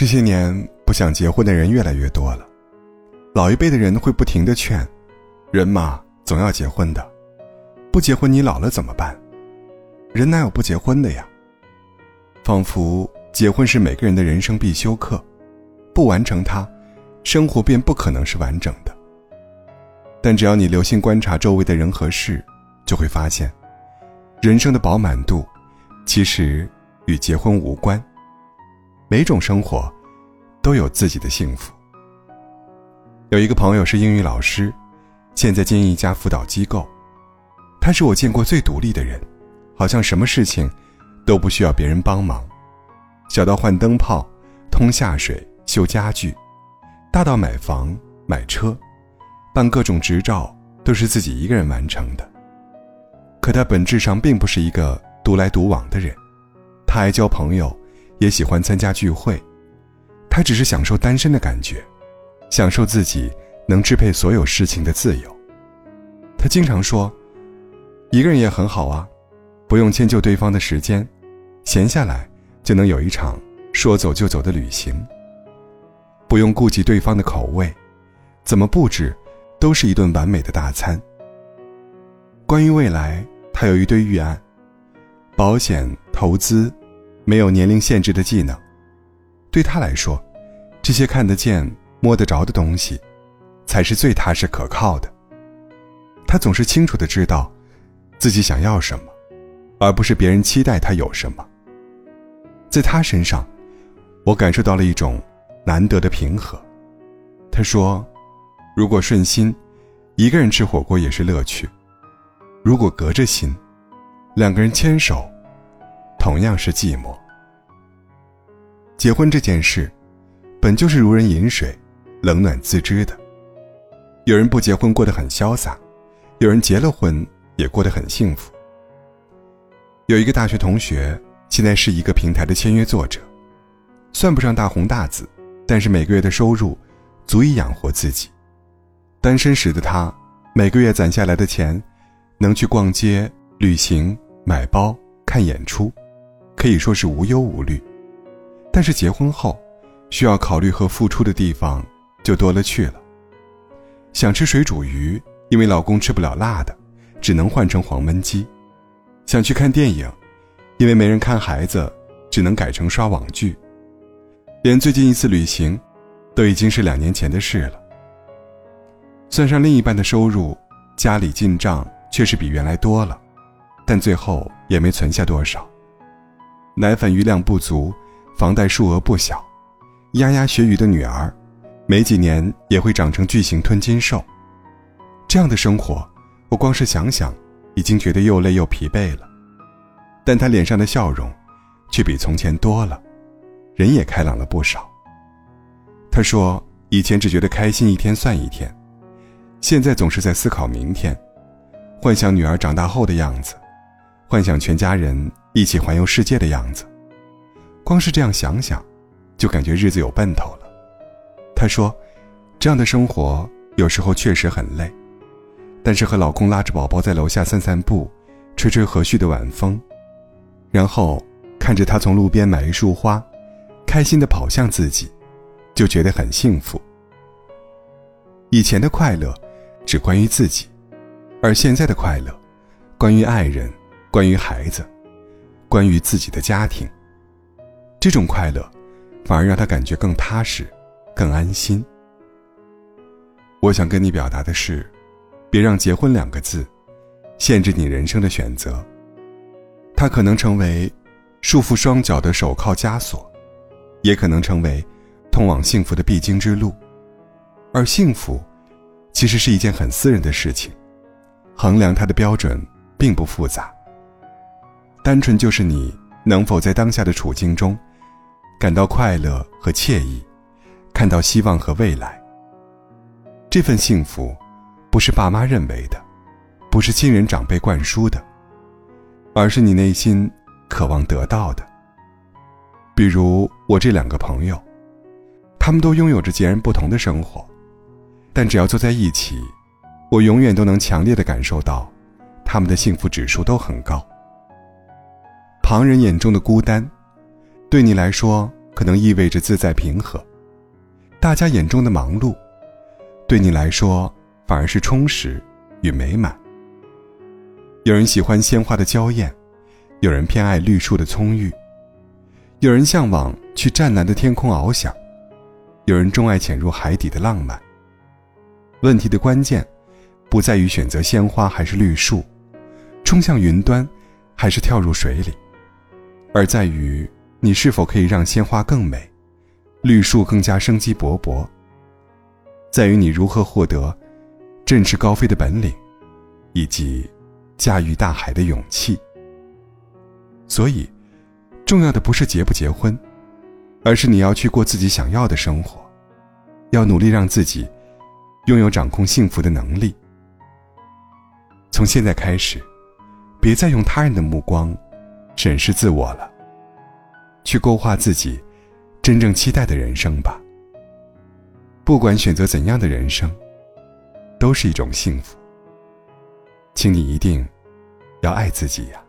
这些年不想结婚的人越来越多了，老一辈的人会不停的劝，人嘛总要结婚的，不结婚你老了怎么办？人哪有不结婚的呀？仿佛结婚是每个人的人生必修课，不完成它，生活便不可能是完整的。但只要你留心观察周围的人和事，就会发现，人生的饱满度，其实与结婚无关。每种生活，都有自己的幸福。有一个朋友是英语老师，现在经营一家辅导机构。他是我见过最独立的人，好像什么事情都不需要别人帮忙，小到换灯泡、通下水、修家具，大到买房、买车、办各种执照，都是自己一个人完成的。可他本质上并不是一个独来独往的人，他爱交朋友。也喜欢参加聚会，他只是享受单身的感觉，享受自己能支配所有事情的自由。他经常说：“一个人也很好啊，不用迁就对方的时间，闲下来就能有一场说走就走的旅行。不用顾及对方的口味，怎么布置，都是一顿完美的大餐。”关于未来，他有一堆预案，保险投资。没有年龄限制的技能，对他来说，这些看得见、摸得着的东西，才是最踏实可靠的。他总是清楚的知道，自己想要什么，而不是别人期待他有什么。在他身上，我感受到了一种难得的平和。他说：“如果顺心，一个人吃火锅也是乐趣；如果隔着心，两个人牵手。”同样是寂寞。结婚这件事，本就是如人饮水，冷暖自知的。有人不结婚过得很潇洒，有人结了婚也过得很幸福。有一个大学同学，现在是一个平台的签约作者，算不上大红大紫，但是每个月的收入足以养活自己。单身时的他，每个月攒下来的钱，能去逛街、旅行、买包、看演出。可以说是无忧无虑，但是结婚后，需要考虑和付出的地方就多了去了。想吃水煮鱼，因为老公吃不了辣的，只能换成黄焖鸡；想去看电影，因为没人看孩子，只能改成刷网剧。连最近一次旅行，都已经是两年前的事了。算上另一半的收入，家里进账确实比原来多了，但最后也没存下多少。奶粉余量不足，房贷数额不小，牙牙学语的女儿，没几年也会长成巨型吞金兽。这样的生活，我光是想想，已经觉得又累又疲惫了。但他脸上的笑容，却比从前多了，人也开朗了不少。他说：“以前只觉得开心一天算一天，现在总是在思考明天，幻想女儿长大后的样子，幻想全家人。”一起环游世界的样子，光是这样想想，就感觉日子有奔头了。她说：“这样的生活有时候确实很累，但是和老公拉着宝宝在楼下散散步，吹吹和煦的晚风，然后看着他从路边买一束花，开心的跑向自己，就觉得很幸福。以前的快乐只关于自己，而现在的快乐，关于爱人，关于孩子。”关于自己的家庭，这种快乐，反而让他感觉更踏实、更安心。我想跟你表达的是，别让“结婚”两个字限制你人生的选择。它可能成为束缚双脚的手铐枷锁，也可能成为通往幸福的必经之路。而幸福，其实是一件很私人的事情，衡量它的标准并不复杂。单纯就是你能否在当下的处境中，感到快乐和惬意，看到希望和未来。这份幸福，不是爸妈认为的，不是亲人长辈灌输的，而是你内心渴望得到的。比如我这两个朋友，他们都拥有着截然不同的生活，但只要坐在一起，我永远都能强烈的感受到，他们的幸福指数都很高。旁人眼中的孤单，对你来说可能意味着自在平和。大家眼中的忙碌，对你来说反而是充实与美满。有人喜欢鲜花的娇艳，有人偏爱绿树的葱郁，有人向往去湛蓝的天空翱翔，有人钟爱潜入海底的浪漫。问题的关键，不在于选择鲜花还是绿树，冲向云端，还是跳入水里，而在于你是否可以让鲜花更美，绿树更加生机勃勃。在于你如何获得振翅高飞的本领，以及。驾驭大海的勇气。所以，重要的不是结不结婚，而是你要去过自己想要的生活，要努力让自己拥有掌控幸福的能力。从现在开始，别再用他人的目光审视自我了，去勾画自己真正期待的人生吧。不管选择怎样的人生，都是一种幸福。请你一定要爱自己呀。